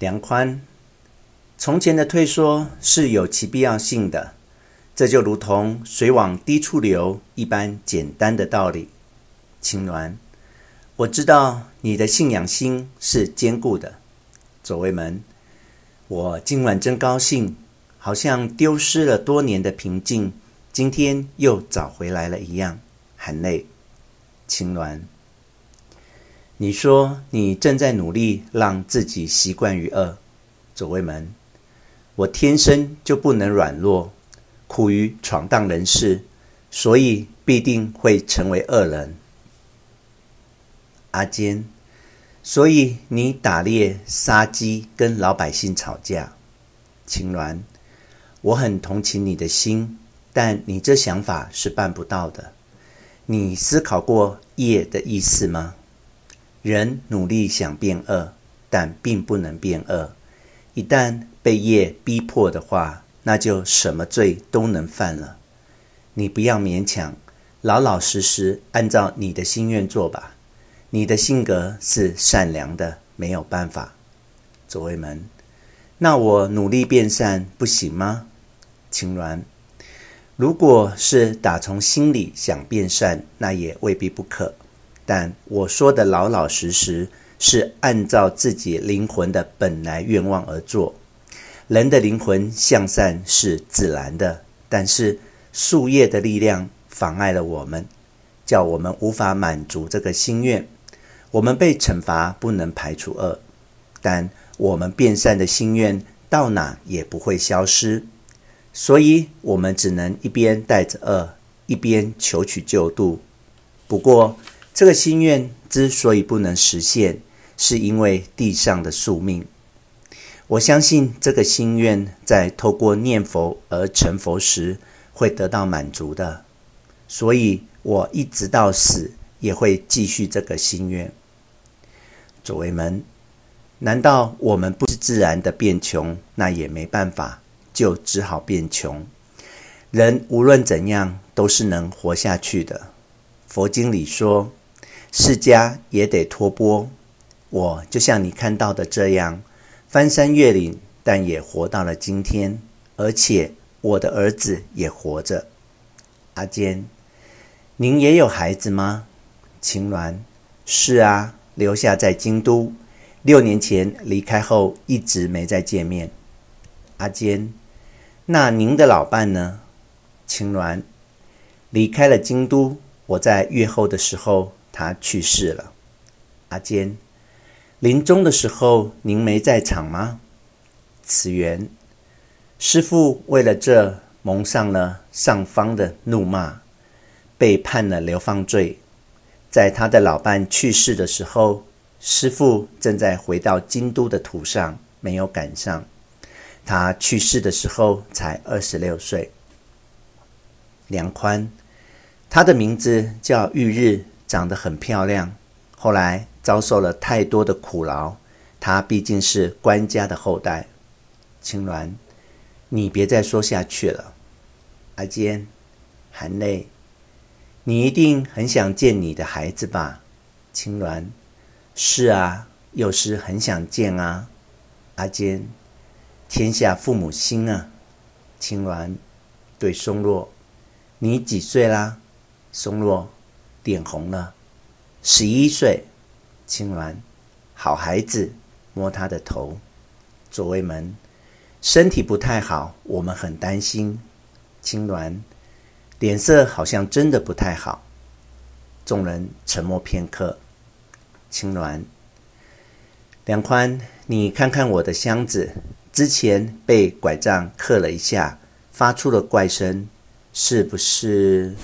梁宽，从前的退缩是有其必要性的，这就如同水往低处流一般简单的道理。青鸾，我知道你的信仰心是坚固的。左卫门，我今晚真高兴，好像丢失了多年的平静，今天又找回来了一样，含泪。青鸾，你说你正在努力让自己习惯于恶。左卫门，我天生就不能软弱，苦于闯荡人世，所以必定会成为恶人。阿坚，所以你打猎杀鸡，跟老百姓吵架。青鸾，我很同情你的心，但你这想法是办不到的。你思考过业的意思吗？人努力想变恶，但并不能变恶。一旦被业逼迫的话，那就什么罪都能犯了。你不要勉强，老老实实按照你的心愿做吧。你的性格是善良的，没有办法。左卫门，那我努力变善不行吗？青鸾，如果是打从心里想变善，那也未必不可。但我说的老老实实，是按照自己灵魂的本来愿望而做。人的灵魂向善是自然的，但是宿业的力量妨碍了我们，叫我们无法满足这个心愿。我们被惩罚，不能排除恶，但我们变善的心愿到哪也不会消失，所以我们只能一边带着恶，一边求取救度。不过，这个心愿之所以不能实现，是因为地上的宿命。我相信这个心愿在透过念佛而成佛时会得到满足的，所以我一直到死也会继续这个心愿。左卫门，难道我们不是自然的变穷？那也没办法，就只好变穷。人无论怎样都是能活下去的。佛经里说，释迦也得托钵。我就像你看到的这样，翻山越岭，但也活到了今天，而且我的儿子也活着。阿坚，您也有孩子吗？青鸾，是啊。留下在京都，六年前离开后一直没再见面。阿坚，那您的老伴呢？青鸾，离开了京都，我在月后的时候他去世了。阿坚，临终的时候您没在场吗？慈源，师父为了这蒙上了上方的怒骂，被判了流放罪。在他的老伴去世的时候，师父正在回到京都的途上，没有赶上。他去世的时候才二十六岁。梁宽，他的名字叫玉日，长得很漂亮。后来遭受了太多的苦劳，他毕竟是官家的后代。青鸾，你别再说下去了。阿坚，含泪。你一定很想见你的孩子吧？青鸾，是啊，有时很想见啊。阿坚，天下父母心啊。青鸾，对松落，你几岁啦？松落，脸红了，十一岁。青鸾，好孩子，摸他的头。左卫门，身体不太好，我们很担心。青鸾。脸色好像真的不太好。众人沉默片刻。青鸾，梁宽，你看看我的箱子，之前被拐杖刻了一下，发出了怪声，是不是？